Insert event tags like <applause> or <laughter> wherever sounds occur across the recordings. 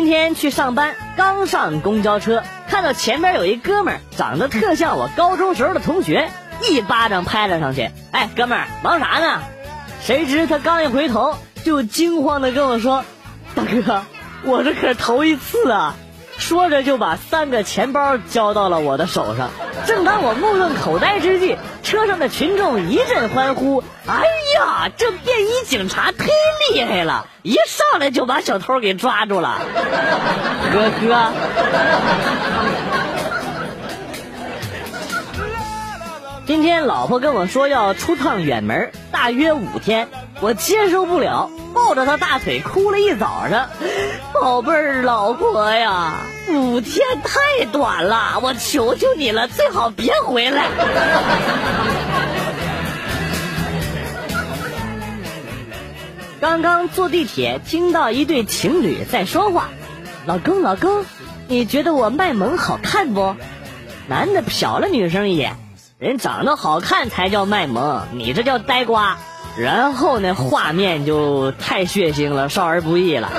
今天去上班，刚上公交车，看到前面有一哥们儿长得特像我高中时候的同学，一巴掌拍了上去。哎，哥们儿，忙啥呢？谁知他刚一回头，就惊慌的跟我说：“大哥，我这可是头一次啊！”说着就把三个钱包交到了我的手上。正当我目瞪口呆之际，车上的群众一阵欢呼：“哎呀，这便衣警察忒厉害了，一上来就把小偷给抓住了！”呵呵。今天老婆跟我说要出趟远门，大约五天，我接受不了，抱着她大腿哭了一早上。宝贝儿，老婆呀，五天太短了，我求求你了，最好别回来。<laughs> 刚刚坐地铁，听到一对情侣在说话，老公老公，你觉得我卖萌好看不？男的瞟了女生一眼。人长得好看才叫卖萌，你这叫呆瓜。然后那，画面就太血腥了，少儿不宜了。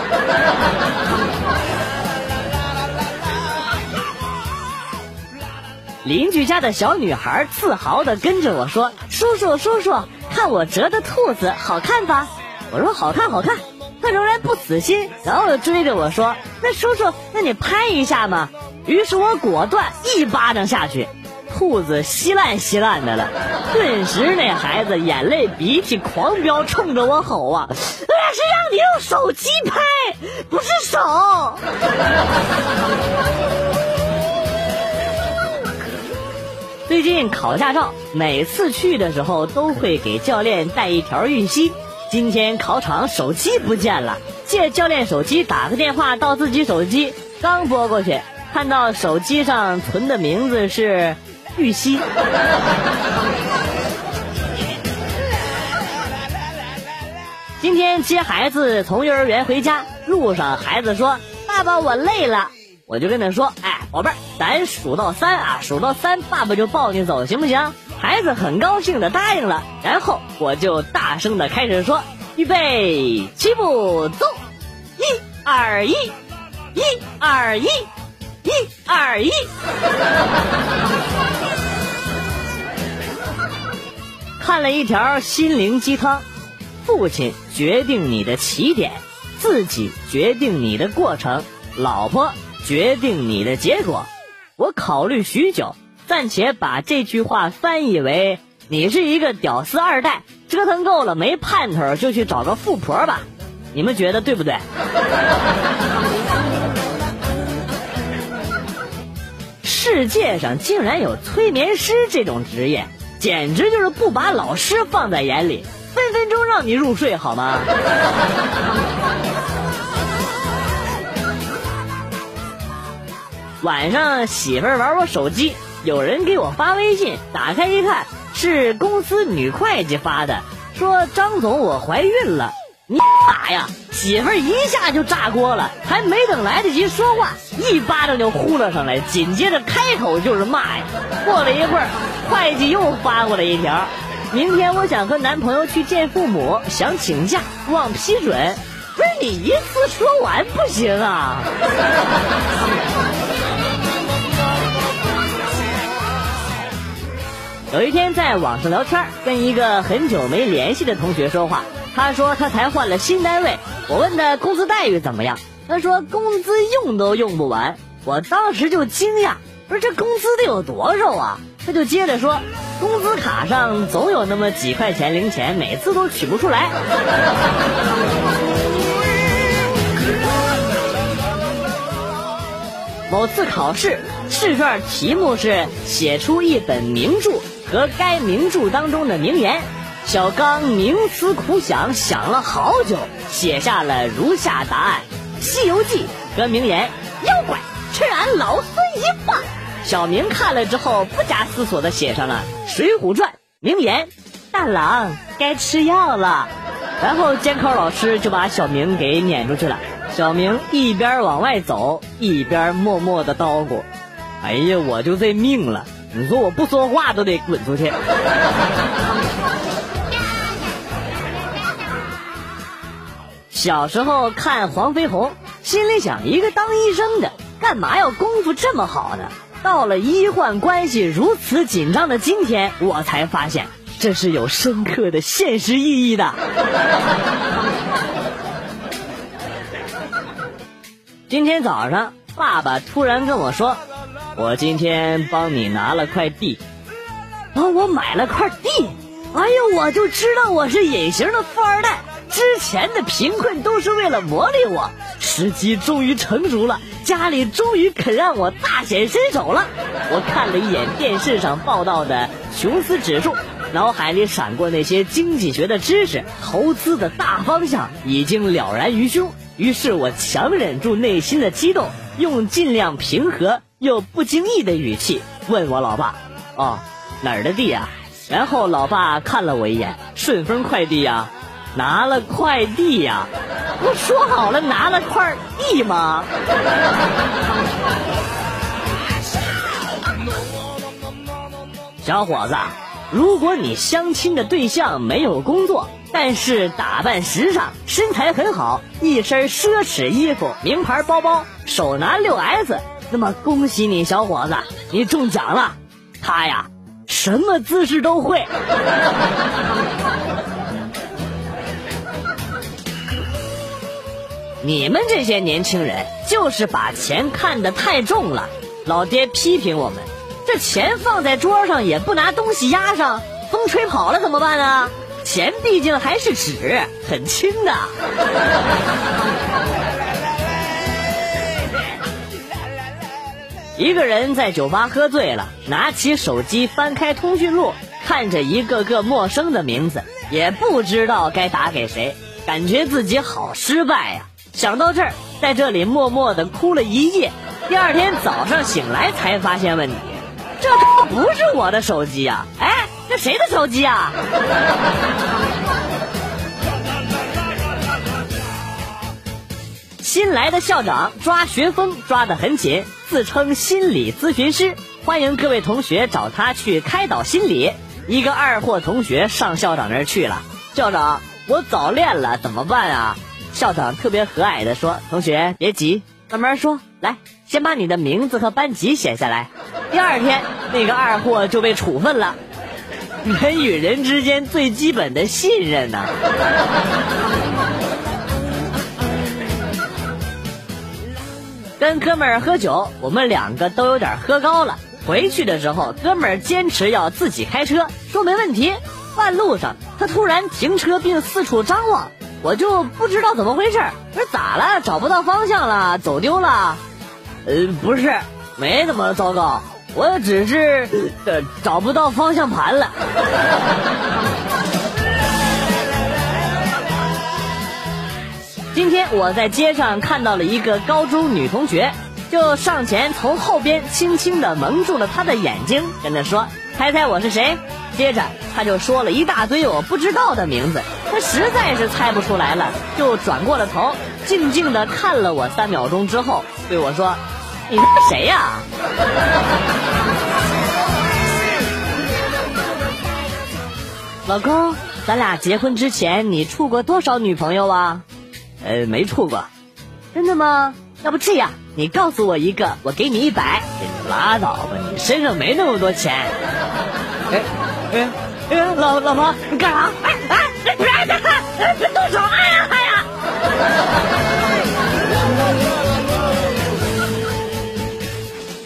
邻居家的小女孩自豪的跟着我说：“叔叔叔叔，看我折的兔子好看吧？”我说：“好看好看。”他仍然不死心，然后追着我说：“那叔叔，那你拍一下嘛。”于是我果断一巴掌下去。裤子稀烂稀烂的了，顿时那孩子眼泪鼻涕狂飙，冲着我吼啊！那是让你用手机拍，不是手。<laughs> 最近考驾照，每次去的时候都会给教练带一条玉溪。今天考场手机不见了，借教练手机打个电话到自己手机，刚拨过去，看到手机上存的名字是。玉溪。今天接孩子从幼儿园回家，路上孩子说：“爸爸，我累了。”我就跟他说：“哎，宝贝儿，咱数到三啊，数到三，爸爸就抱你走，行不行？”孩子很高兴的答应了。然后我就大声的开始说：“预备，起步，走！一二一，一二一，一二一。”看了一条心灵鸡汤，父亲决定你的起点，自己决定你的过程，老婆决定你的结果。我考虑许久，暂且把这句话翻译为：你是一个屌丝二代，折腾够了没盼头，就去找个富婆吧。你们觉得对不对？世界上竟然有催眠师这种职业！简直就是不把老师放在眼里，分分钟让你入睡，好吗？<laughs> 晚上媳妇儿玩我手机，有人给我发微信，打开一看是公司女会计发的，说张总我怀孕了。你妈呀！媳妇儿一下就炸锅了，还没等来得及说话，一巴掌就呼了上来，紧接着开口就是骂呀。过了一会儿，会计又发过来一条：明天我想和男朋友去见父母，想请假，望批准。不是你一次说完不行啊！有一天在网上聊天，跟一个很久没联系的同学说话。他说他才换了新单位，我问他工资待遇怎么样，他说工资用都用不完，我当时就惊讶，不是这工资得有多少啊？他就接着说，工资卡上总有那么几块钱零钱，每次都取不出来。某次考试试卷题目是写出一本名著和该名著当中的名言。小刚冥思苦想，想了好久，写下了如下答案：《西游记》和名言“妖怪吃俺老孙一棒”。小明看了之后，不假思索的写上了《水浒传》名言：“大郎该吃药了。”然后监考老师就把小明给撵出去了。小明一边往外走，一边默默的叨咕：“ <laughs> 哎呀，我就这命了！你说我不说话都得滚出去。”小时候看黄飞鸿，心里想，一个当医生的，干嘛要功夫这么好呢？到了医患关系如此紧张的今天，我才发现这是有深刻的现实意义的。<laughs> 今天早上，爸爸突然跟我说：“我今天帮你拿了块地，帮我买了块地。”哎呦，我就知道我是隐形的富二代。之前的贫困都是为了磨砺我，时机终于成熟了，家里终于肯让我大显身手了。我看了一眼电视上报道的琼斯指数，脑海里闪过那些经济学的知识，投资的大方向已经了然于胸。于是我强忍住内心的激动，用尽量平和又不经意的语气问我老爸：“哦，哪儿的地啊？”然后老爸看了我一眼：“顺丰快递呀。”拿了快递呀？不说好了拿了块地吗？小伙子，如果你相亲的对象没有工作，但是打扮时尚，身材很好，一身奢侈衣服、名牌包包，手拿六 S，那么恭喜你，小伙子，你中奖了。他呀，什么姿势都会。你们这些年轻人就是把钱看得太重了。老爹批评我们，这钱放在桌上也不拿东西压上，风吹跑了怎么办啊？钱毕竟还是纸，很轻的。一个人在酒吧喝醉了，拿起手机翻开通讯录，看着一个个陌生的名字，也不知道该打给谁，感觉自己好失败呀。想到这儿，在这里默默的哭了一夜。第二天早上醒来才发现问题，这不是我的手机呀！哎，这谁的手机啊？新来的校长抓学风抓得很紧，自称心理咨询师，欢迎各位同学找他去开导心理。一个二货同学上校长那儿去了，校长，我早恋了，怎么办啊？校长特别和蔼地说：“同学别急，慢慢说。来，先把你的名字和班级写下来。第二天，那个二货就被处分了。人与人之间最基本的信任呢？跟哥们儿喝酒，我们两个都有点喝高了。回去的时候，哥们儿坚持要自己开车，说没问题。半路上，他突然停车并四处张望。”我就不知道怎么回事，不是咋了？找不到方向了？走丢了？呃，不是，没怎么糟糕，我只是呃找不到方向盘了。<laughs> 今天我在街上看到了一个高中女同学，就上前从后边轻轻的蒙住了她的眼睛，跟她说：“猜猜我是谁？”接着他就说了一大堆我不知道的名字，他实在是猜不出来了，就转过了头，静静的看了我三秒钟之后，对我说：“你他妈谁呀？” <laughs> 老公，咱俩结婚之前你处过多少女朋友啊？呃，没处过。真的吗？要不这样，你告诉我一个，我给你一百。你拉倒吧，你身上没那么多钱。哎。哎，哎，老老婆，你干啥？哎哎，别别别动手！哎呀哎呀！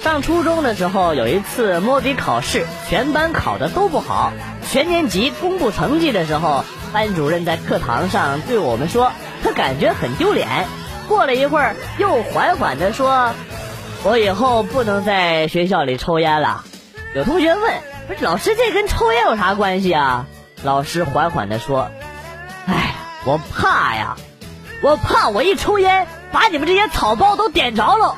上初中的时候，有一次摸底考试，全班考的都不好。全年级公布成绩的时候，班主任在课堂上对我们说，他感觉很丢脸。过了一会儿，又缓缓的说：“我以后不能在学校里抽烟了。”有同学问。不是老师，这跟抽烟有啥关系啊？老师缓缓地说：“哎，我怕呀，我怕我一抽烟，把你们这些草包都点着了。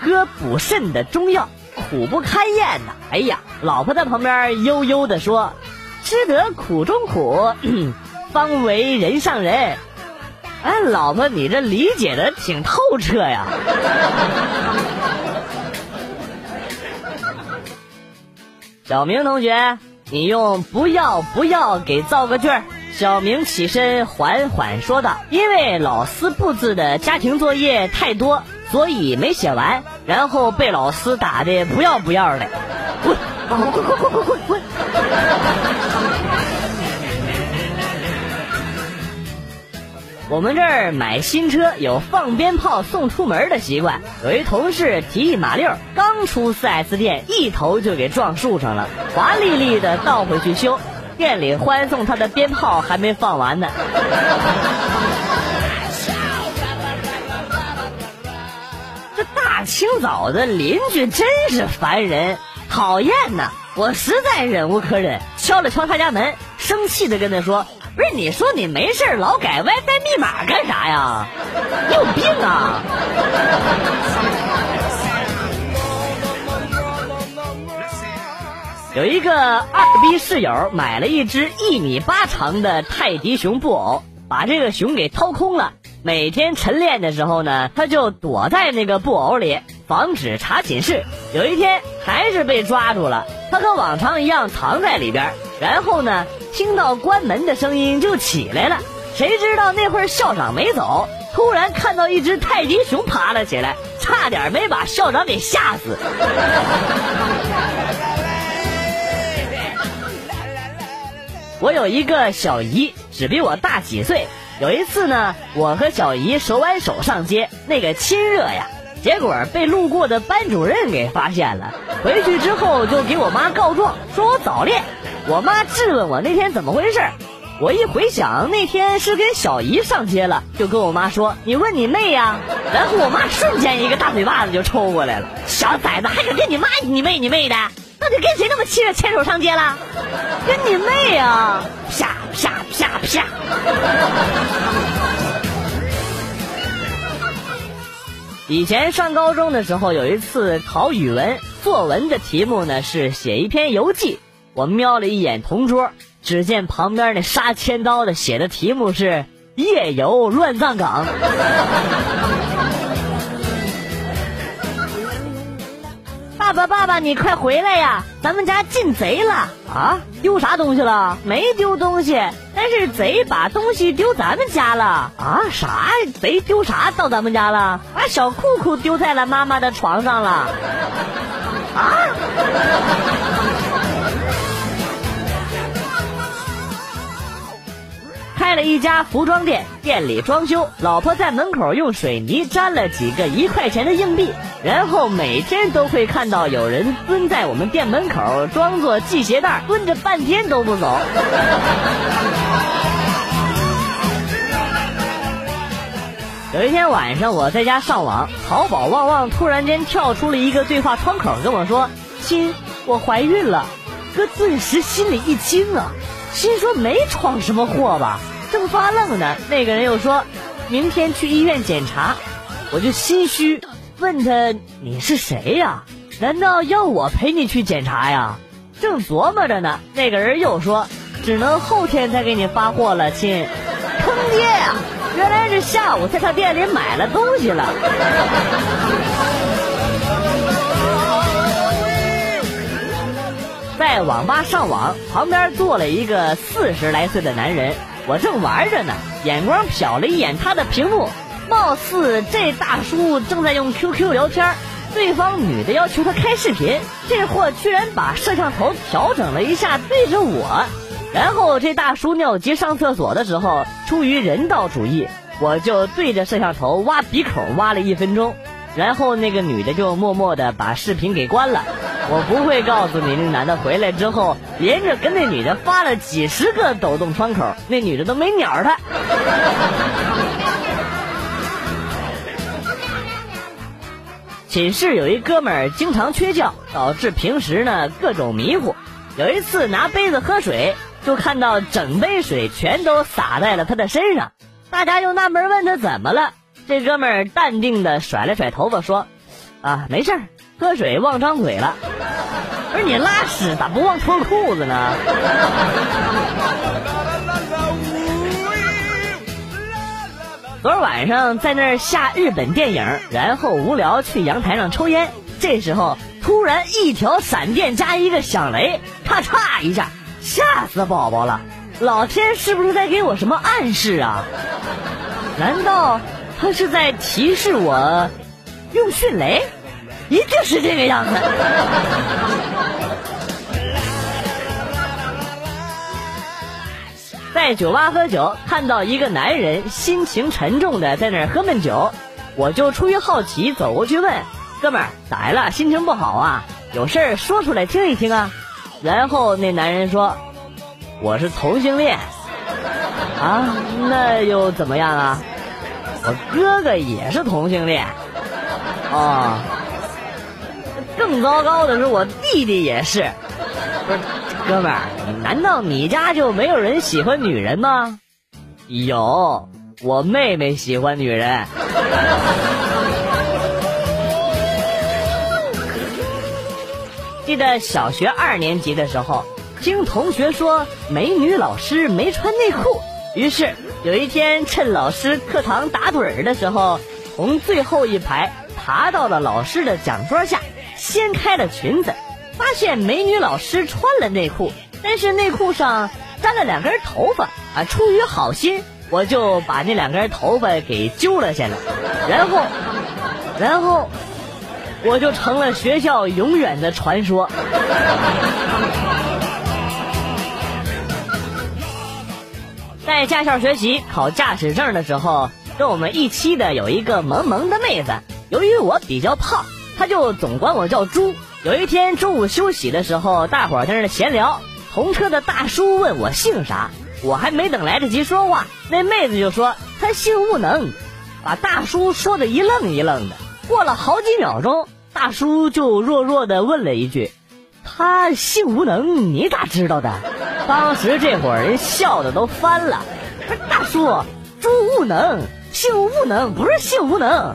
喝补肾的中药，苦不堪言呐！哎呀，老婆在旁边悠悠地说：“吃得苦中苦，<clears throat> 方为人上人。”哎，老婆，你这理解的挺透彻呀！<laughs> 小明同学，你用不要不要给造个句儿。小明起身缓缓说道：“因为老师布置的家庭作业太多，所以没写完，然后被老师打的不要不要的。”滚！滚滚滚滚滚滚！我们这儿买新车有放鞭炮送出门的习惯。有一同事提一马六，刚出 4S 店，一头就给撞树上了，华丽丽的倒回去修。店里欢送他的鞭炮还没放完呢。<laughs> 这大清早的邻居真是烦人，讨厌呐！我实在忍无可忍，敲了敲他家门，生气的跟他说。不是你说你没事老改 WiFi 密码干啥呀？你有病啊！有一个二逼室友买了一只一米八长的泰迪熊布偶，把这个熊给掏空了。每天晨练的时候呢，他就躲在那个布偶里，防止查寝室。有一天还是被抓住了，他和往常一样藏在里边，然后呢？听到关门的声音就起来了，谁知道那会儿校长没走，突然看到一只泰迪熊爬了起来，差点没把校长给吓死。我有一个小姨，只比我大几岁。有一次呢，我和小姨手挽手上街，那个亲热呀，结果被路过的班主任给发现了。回去之后就给我妈告状，说我早恋。我妈质问我那天怎么回事，我一回想那天是跟小姨上街了，就跟我妈说：“你问你妹呀。”然后我妈瞬间一个大嘴巴子就抽过来了，小崽子还敢跟你妈你妹你妹的，到底跟谁那么亲热牵手上街了？跟你妹啊！啪啪啪啪！以前上高中的时候，有一次考语文，作文的题目呢是写一篇游记。我瞄了一眼同桌，只见旁边那杀千刀的写的题目是“夜游乱葬岗”。爸爸，爸爸，你快回来呀！咱们家进贼了啊！丢啥东西了？没丢东西，但是贼把东西丢咱们家了啊！啥？贼丢啥到咱们家了？把小裤裤丢在了妈妈的床上了啊！开了一家服装店，店里装修，老婆在门口用水泥粘了几个一块钱的硬币，然后每天都会看到有人蹲在我们店门口，装作系鞋带，蹲着半天都不走。<laughs> 有一天晚上我在家上网，淘宝旺旺突然间跳出了一个对话窗口，跟我说：“亲，我怀孕了。”哥顿时心里一惊啊，心说没闯什么祸吧。正发愣呢，那个人又说：“明天去医院检查。”我就心虚，问他：“你是谁呀？难道要我陪你去检查呀？”正琢磨着呢，那个人又说：“只能后天再给你发货了，亲。”坑爹呀！原来是下午在他店里买了东西了。<laughs> 在网吧上网，旁边坐了一个四十来岁的男人。我正玩着呢，眼光瞟了一眼他的屏幕，貌似这大叔正在用 QQ 聊天，对方女的要求他开视频，这货居然把摄像头调整了一下对着我，然后这大叔尿急上厕所的时候，出于人道主义，我就对着摄像头挖鼻孔挖了一分钟，然后那个女的就默默的把视频给关了。我不会告诉你，那男的回来之后，连着跟那女的发了几十个抖动窗口，那女的都没鸟他。寝室有一哥们儿经常缺觉，导致平时呢各种迷糊。有一次拿杯子喝水，就看到整杯水全都洒在了他的身上，大家就纳闷问他怎么了。这哥们儿淡定的甩了甩头发说：“啊，没事儿。”喝水忘张嘴了，不是你拉屎咋不忘脱裤子呢？昨儿晚上在那儿下日本电影，然后无聊去阳台上抽烟，这时候突然一条闪电加一个响雷，咔嚓一下，吓死宝宝了！老天是不是在给我什么暗示啊？难道他是在提示我用迅雷？一定是这个样子。在酒吧喝酒，看到一个男人心情沉重的在那儿喝闷酒，我就出于好奇走过去问：“哥们儿，咋了？心情不好啊？有事儿说出来听一听啊。”然后那男人说：“我是同性恋。”啊，那又怎么样啊？我哥哥也是同性恋。哦，更糟糕的是我弟弟也是。不是。哥们儿，难道你家就没有人喜欢女人吗？有，我妹妹喜欢女人。记得小学二年级的时候，听同学说美女老师没穿内裤，于是有一天趁老师课堂打盹儿的时候，从最后一排爬到了老师的讲桌下，掀开了裙子。发现美女老师穿了内裤，但是内裤上粘了两根头发啊！出于好心，我就把那两根头发给揪了下来，然后，然后我就成了学校永远的传说。在驾校学习考驾驶证的时候，跟我们一期的有一个萌萌的妹子，由于我比较胖，他就总管我叫猪。有一天中午休息的时候，大伙在那闲聊，同车的大叔问我姓啥，我还没等来得及说话，那妹子就说她姓无能，把大叔说的一愣一愣的。过了好几秒钟，大叔就弱弱的问了一句：“他姓无能，你咋知道的？”当时这伙人笑的都翻了。不是大叔，朱无能，姓无能，不是姓无能。